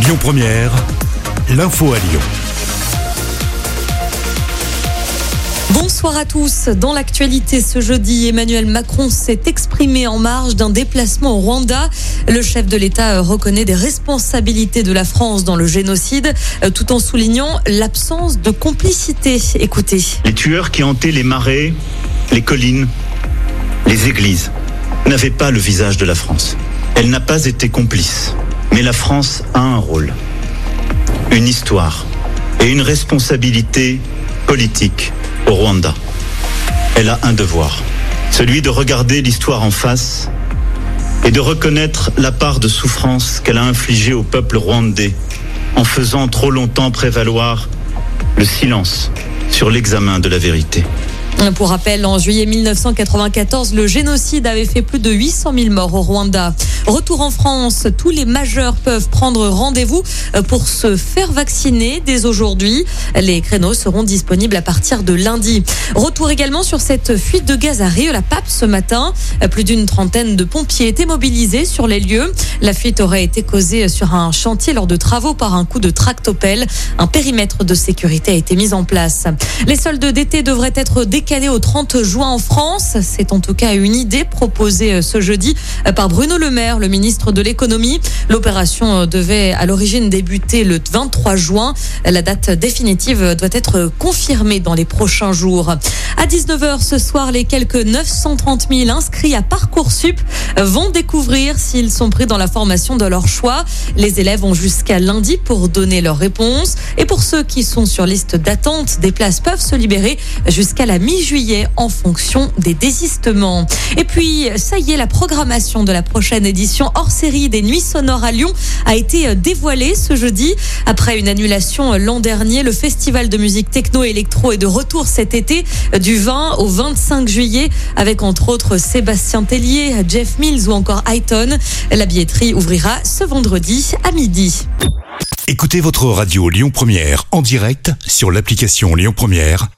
Lyon Première, l'info à Lyon. Bonsoir à tous. Dans l'actualité ce jeudi, Emmanuel Macron s'est exprimé en marge d'un déplacement au Rwanda. Le chef de l'État reconnaît des responsabilités de la France dans le génocide, tout en soulignant l'absence de complicité. Écoutez. Les tueurs qui hantaient les marais, les collines, les églises n'avaient pas le visage de la France. Elle n'a pas été complice. Mais la France a un rôle, une histoire et une responsabilité politique au Rwanda. Elle a un devoir, celui de regarder l'histoire en face et de reconnaître la part de souffrance qu'elle a infligée au peuple rwandais en faisant trop longtemps prévaloir le silence sur l'examen de la vérité. Pour rappel, en juillet 1994, le génocide avait fait plus de 800 000 morts au Rwanda. Retour en France, tous les majeurs peuvent prendre rendez-vous pour se faire vacciner dès aujourd'hui. Les créneaux seront disponibles à partir de lundi. Retour également sur cette fuite de gaz à Rio la Pape ce matin. Plus d'une trentaine de pompiers étaient mobilisés sur les lieux. La fuite aurait été causée sur un chantier lors de travaux par un coup de tractopelle. Un périmètre de sécurité a été mis en place. Les soldes d'été devraient être décalés au 30 juin en France. C'est en tout cas une idée proposée ce jeudi par Bruno Le Maire, le ministre de l'économie. L'opération devait à l'origine débuter le 23 juin. La date définitive doit être confirmée dans les prochains jours. À 19h ce soir, les quelques 930 000 inscrits à Parcoursup vont découvrir s'ils sont pris dans la formation de leur choix. Les élèves ont jusqu'à lundi pour donner leur réponse. Et pour ceux qui sont sur liste d'attente, des places peuvent se libérer jusqu'à la mi-juillet en fonction des désistements. Et puis, ça y est, la programmation de la prochaine édition hors série des Nuits sonores à Lyon a été dévoilée ce jeudi. Après une annulation l'an dernier, le festival de musique techno-électro est de retour cet été du 20 au 25 juillet avec entre autres Sébastien Tellier, Jeff Mills ou encore Highton. La billetterie ouvrira ce vendredi à midi. Écoutez votre radio Lyon Première en direct sur l'application Lyon Première,